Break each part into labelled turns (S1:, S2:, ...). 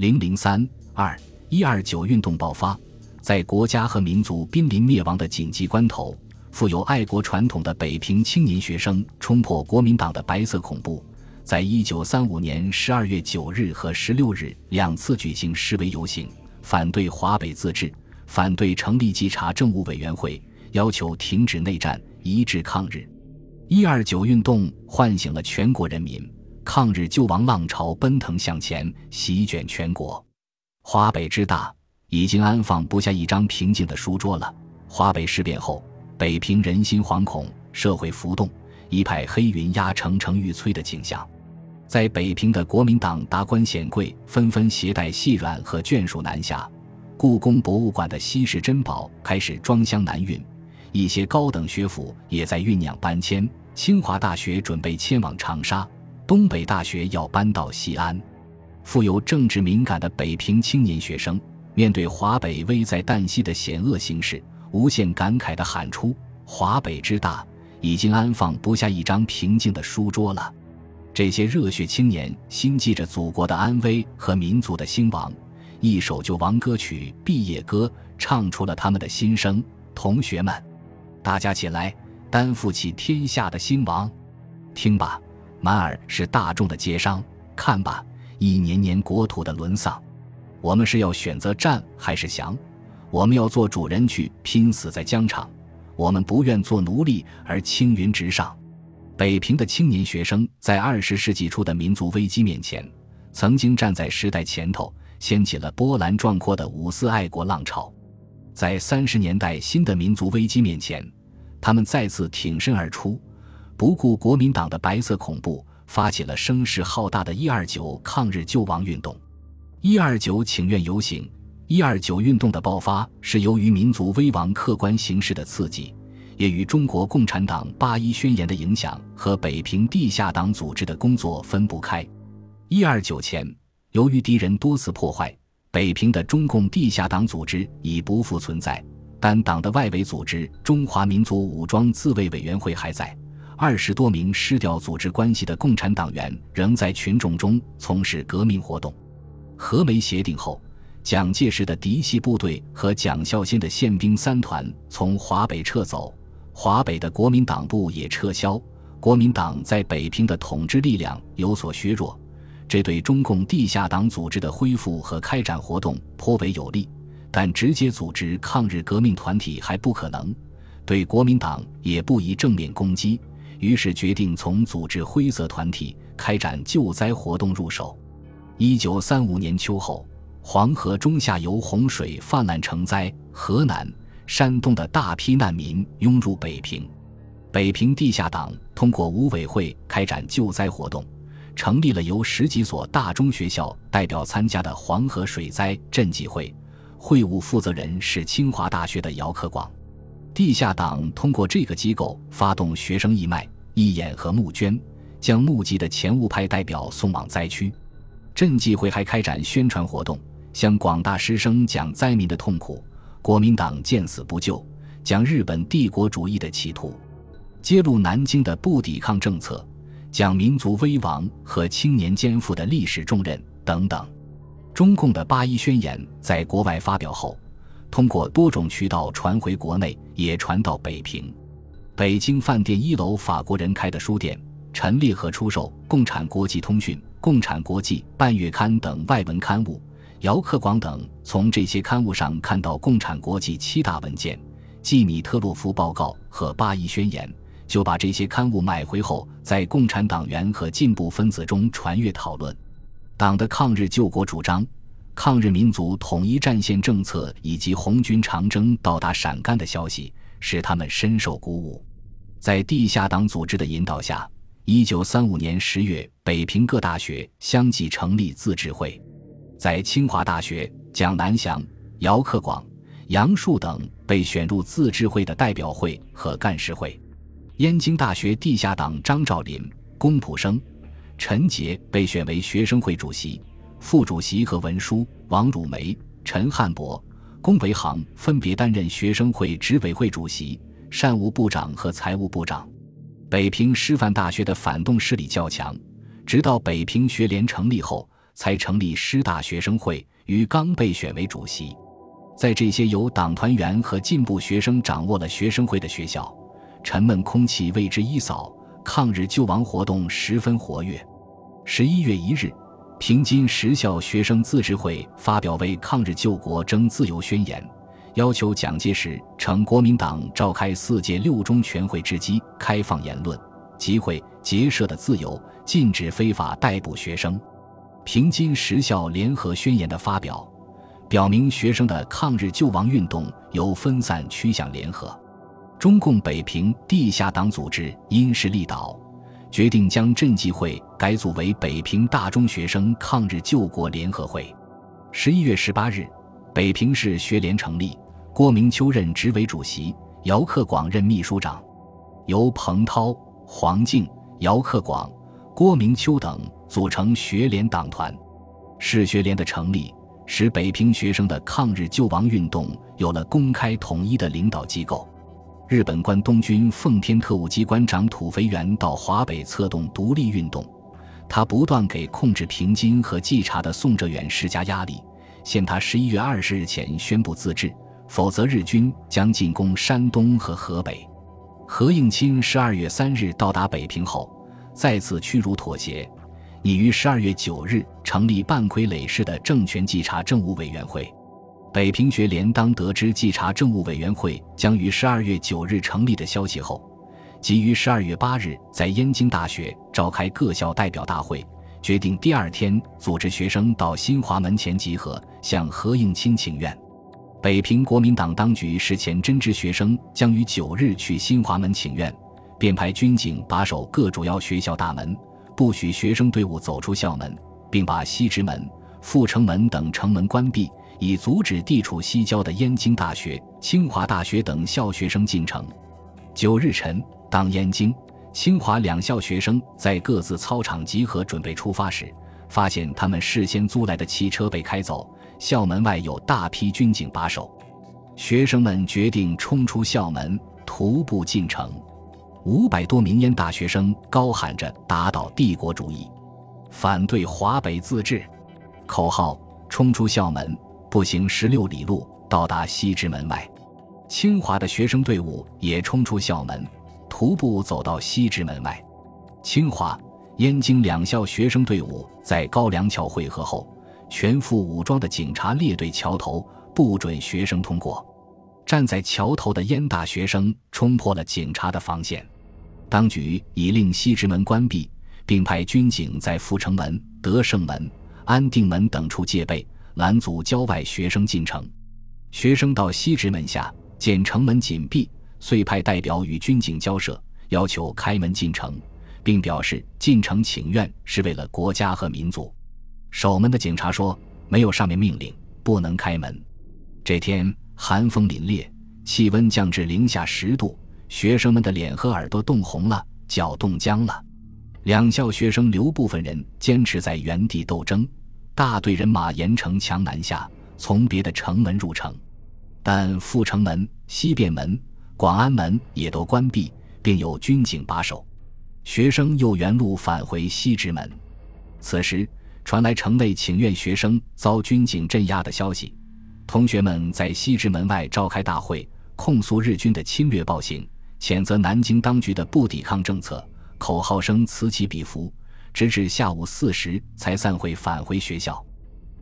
S1: 零零三二一二九运动爆发，在国家和民族濒临灭亡的紧急关头，富有爱国传统的北平青年学生冲破国民党的白色恐怖，在一九三五年十二月九日和十六日两次举行示威游行，反对华北自治，反对成立稽查政务委员会，要求停止内战，一致抗日。一二九运动唤醒了全国人民。抗日救亡浪潮奔腾向前，席卷全国。华北之大，已经安放不下一张平静的书桌了。华北事变后，北平人心惶恐，社会浮动，一派黑云压城城欲摧的景象。在北平的国民党达官显贵纷纷携带细软和眷属南下，故宫博物馆的稀世珍宝开始装箱南运，一些高等学府也在酝酿搬迁。清华大学准备迁往长沙。东北大学要搬到西安，富有政治敏感的北平青年学生，面对华北危在旦夕的险恶形势，无限感慨地喊出：“华北之大，已经安放不下一张平静的书桌了。”这些热血青年心系着祖国的安危和民族的兴亡，一首救亡歌曲《毕业歌》唱出了他们的心声。同学们，大家起来，担负起天下的兴亡，听吧。满耳是大众的接商，看吧，一年年国土的沦丧。我们是要选择战还是降？我们要做主人去拼死在疆场，我们不愿做奴隶而青云直上。北平的青年学生在二十世纪初的民族危机面前，曾经站在时代前头，掀起了波澜壮阔的五四爱国浪潮。在三十年代新的民族危机面前，他们再次挺身而出。不顾国民党的白色恐怖，发起了声势浩大的“一二九”抗日救亡运动。“一二九”请愿游行，“一二九”运动的爆发是由于民族危亡客观形势的刺激，也与中国共产党八一宣言的影响和北平地下党组织的工作分不开。“一二九”前，由于敌人多次破坏，北平的中共地下党组织已不复存在，但党的外围组织中华民族武装自卫委员会还在。二十多名失掉组织关系的共产党员仍在群众中从事革命活动。和美协定后，蒋介石的嫡系部队和蒋孝先的宪兵三团从华北撤走，华北的国民党部也撤销，国民党在北平的统治力量有所削弱，这对中共地下党组织的恢复和开展活动颇为有利，但直接组织抗日革命团体还不可能，对国民党也不宜正面攻击。于是决定从组织灰色团体、开展救灾活动入手。一九三五年秋后，黄河中下游洪水泛滥成灾，河南、山东的大批难民涌入北平。北平地下党通过五委会开展救灾活动，成立了由十几所大中学校代表参加的黄河水灾赈济会，会务负责人是清华大学的姚克广。地下党通过这个机构发动学生义卖、义演和募捐，将募集的钱物派代表送往灾区。赈济会还开展宣传活动，向广大师生讲灾民的痛苦、国民党见死不救、讲日本帝国主义的企图，揭露南京的不抵抗政策，讲民族危亡和青年肩负的历史重任等等。中共的八一宣言在国外发表后。通过多种渠道传回国内，也传到北平。北京饭店一楼法国人开的书店，陈列和出售《共产国际通讯》《共产国际半月刊》等外文刊物。姚克广等从这些刊物上看到共产国际七大文件，即米特洛夫报告和八一宣言，就把这些刊物买回后，在共产党员和进步分子中传阅讨论。党的抗日救国主张。抗日民族统一战线政策以及红军长征到达陕甘的消息，使他们深受鼓舞。在地下党组织的引导下，一九三五年十月，北平各大学相继成立自治会。在清华大学，蒋南翔、姚克广、杨树等被选入自治会的代表会和干事会。燕京大学地下党张兆林、龚普生、陈杰被选为学生会主席。副主席和文书王汝梅、陈汉博、龚维航分别担任学生会执委会主席、善务部长和财务部长。北平师范大学的反动势力较强，直到北平学联成立后，才成立师大学生会，于刚被选为主席。在这些由党团员和进步学生掌握了学生会的学校，沉闷空气为之一扫，抗日救亡活动十分活跃。十一月一日，平津实校学生自治会发表为抗日救国争自由宣言，要求蒋介石乘国民党召开四届六中全会之机，开放言论、集会、结社的自由，禁止非法逮捕学生。平津实校联合宣言的发表。表明学生的抗日救亡运动由分散趋向联合。中共北平地下党组织因势利导，决定将镇纪会改组为北平大中学生抗日救国联合会。十一月十八日，北平市学联成立，郭明秋任执委主席，姚克广任秘书长，由彭涛、黄敬、姚克广、郭明秋等组成学联党团。市学联的成立。使北平学生的抗日救亡运动有了公开统一的领导机构。日本关东军奉天特务机关长土肥原到华北策动独立运动，他不断给控制平津和稽查的宋哲元施加压力，限他十一月二十日前宣布自治，否则日军将进攻山东和河北。何应钦十二月三日到达北平后，再次屈辱妥协。拟于十二月九日成立半傀儡式的政权稽查政务委员会。北平学联当得知稽查政务委员会将于十二月九日成立的消息后，即于十二月八日在燕京大学召开各校代表大会，决定第二天组织学生到新华门前集合，向何应钦请愿。北平国民党当局事前真知学生将于九日去新华门请愿，便派军警把守各主要学校大门。不许学生队伍走出校门，并把西直门、阜成门等城门关闭，以阻止地处西郊的燕京大学、清华大学等校学生进城。九日晨，当燕京、清华两校学生在各自操场集合准备出发时，发现他们事先租来的汽车被开走，校门外有大批军警把守。学生们决定冲出校门，徒步进城。五百多名燕大学生高喊着“打倒帝国主义，反对华北自治”口号，冲出校门，步行十六里路到达西直门外。清华的学生队伍也冲出校门，徒步走到西直门外。清华、燕京两校学生队伍在高梁桥汇合后，全副武装的警察列队桥头，不准学生通过。站在桥头的燕大学生冲破了警察的防线，当局已令西直门关闭，并派军警在阜成门、德胜门、安定门等处戒备，拦阻郊外学生进城。学生到西直门下，见城门紧闭，遂派代表与军警交涉，要求开门进城，并表示进城请愿是为了国家和民族。守门的警察说：“没有上面命令，不能开门。”这天。寒风凛冽，气温降至零下十度，学生们的脸和耳朵冻红了，脚冻僵了。两校学生留部分人坚持在原地斗争，大队人马沿城墙南下，从别的城门入城，但阜成门、西便门、广安门也都关闭，并有军警把守。学生又原路返回西直门。此时传来城内请愿学生遭军警镇压的消息。同学们在西直门外召开大会，控诉日军的侵略暴行，谴责南京当局的不抵抗政策，口号声此起彼伏，直至下午四时才散会返回学校。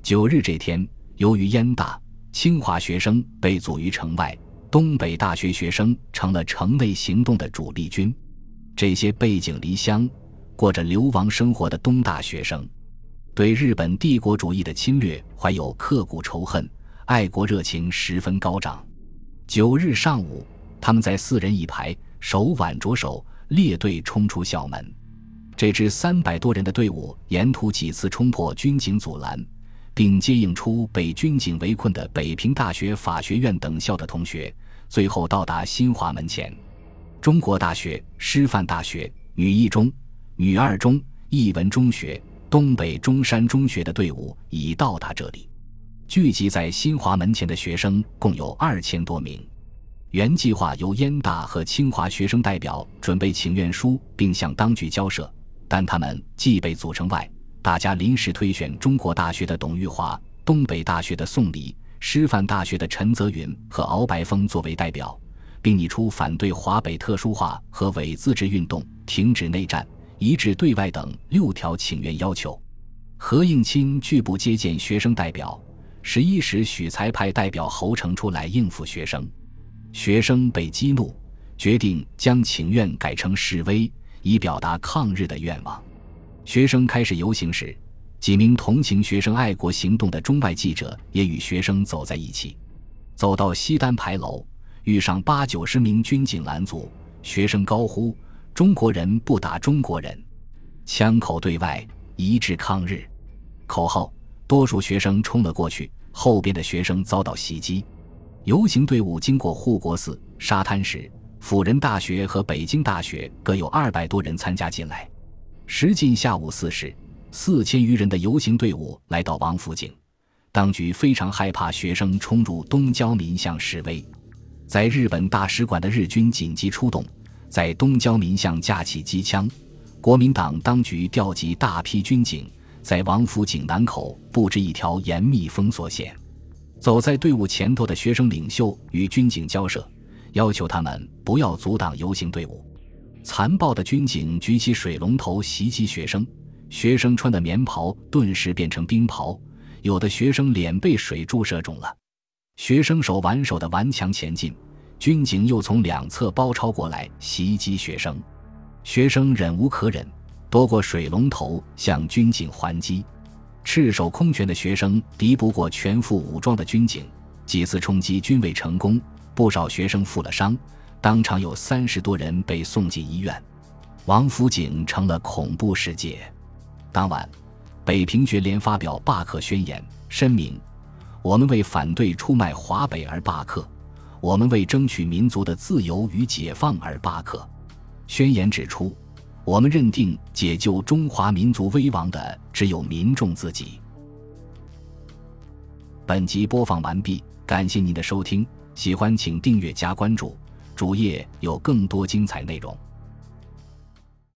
S1: 九日这天，由于燕大、清华学生被阻于城外，东北大学学生成了城内行动的主力军。这些背井离乡、过着流亡生活的东大学生，对日本帝国主义的侵略怀有刻骨仇恨。爱国热情十分高涨。九日上午，他们在四人一排，手挽着手，列队冲出校门。这支三百多人的队伍沿途几次冲破军警阻拦，并接应出被军警围困的北平大学法学院等校的同学，最后到达新华门前。中国大学、师范大学、女一中、女二中、艺文中学、东北中山中学的队伍已到达这里。聚集在新华门前的学生共有二千多名。原计划由燕大和清华学生代表准备请愿书，并向当局交涉，但他们既被组成外，大家临时推选中国大学的董玉华、东北大学的宋礼、师范大学的陈泽云和敖白峰作为代表，并拟出反对华北特殊化和伪自治运动、停止内战、一致对外等六条请愿要求。何应钦拒不接见学生代表，十一时许才派代表侯成出来应付学生。学生被激怒，决定将请愿改成示威，以表达抗日的愿望。学生开始游行时，几名同情学生爱国行动的中外记者也与学生走在一起。走到西单牌楼，遇上八九十名军警拦阻，学生高呼：“中国人不打中国人！”枪口对外，一致抗日。口号，多数学生冲了过去，后边的学生遭到袭击。游行队伍经过护国寺、沙滩时，辅仁大学和北京大学各有二百多人参加进来。时近下午四时，四千余人的游行队伍来到王府井，当局非常害怕学生冲入东交民巷示威，在日本大使馆的日军紧急出动，在东交民巷架起机枪，国民党当局调集大批军警，在王府井南口布置一条严密封锁线。走在队伍前头的学生领袖与军警交涉，要求他们不要阻挡游行队伍。残暴的军警举起水龙头袭击学生，学生穿的棉袍顿时变成冰袍，有的学生脸被水注射肿了。学生手挽手的顽强前进，军警又从两侧包抄过来袭击学生，学生忍无可忍，夺过水龙头向军警还击。赤手空拳的学生敌不过全副武装的军警，几次冲击均未成功，不少学生负了伤。当场有三十多人被送进医院，王府井成了恐怖世界。当晚，北平学联发表罢课宣言，声明：我们为反对出卖华北而罢课，我们为争取民族的自由与解放而罢课。宣言指出，我们认定解救中华民族危亡的只有民众自己。本集播放完毕，感谢您的收听，喜欢请订阅加关注。主页有更多精彩内容。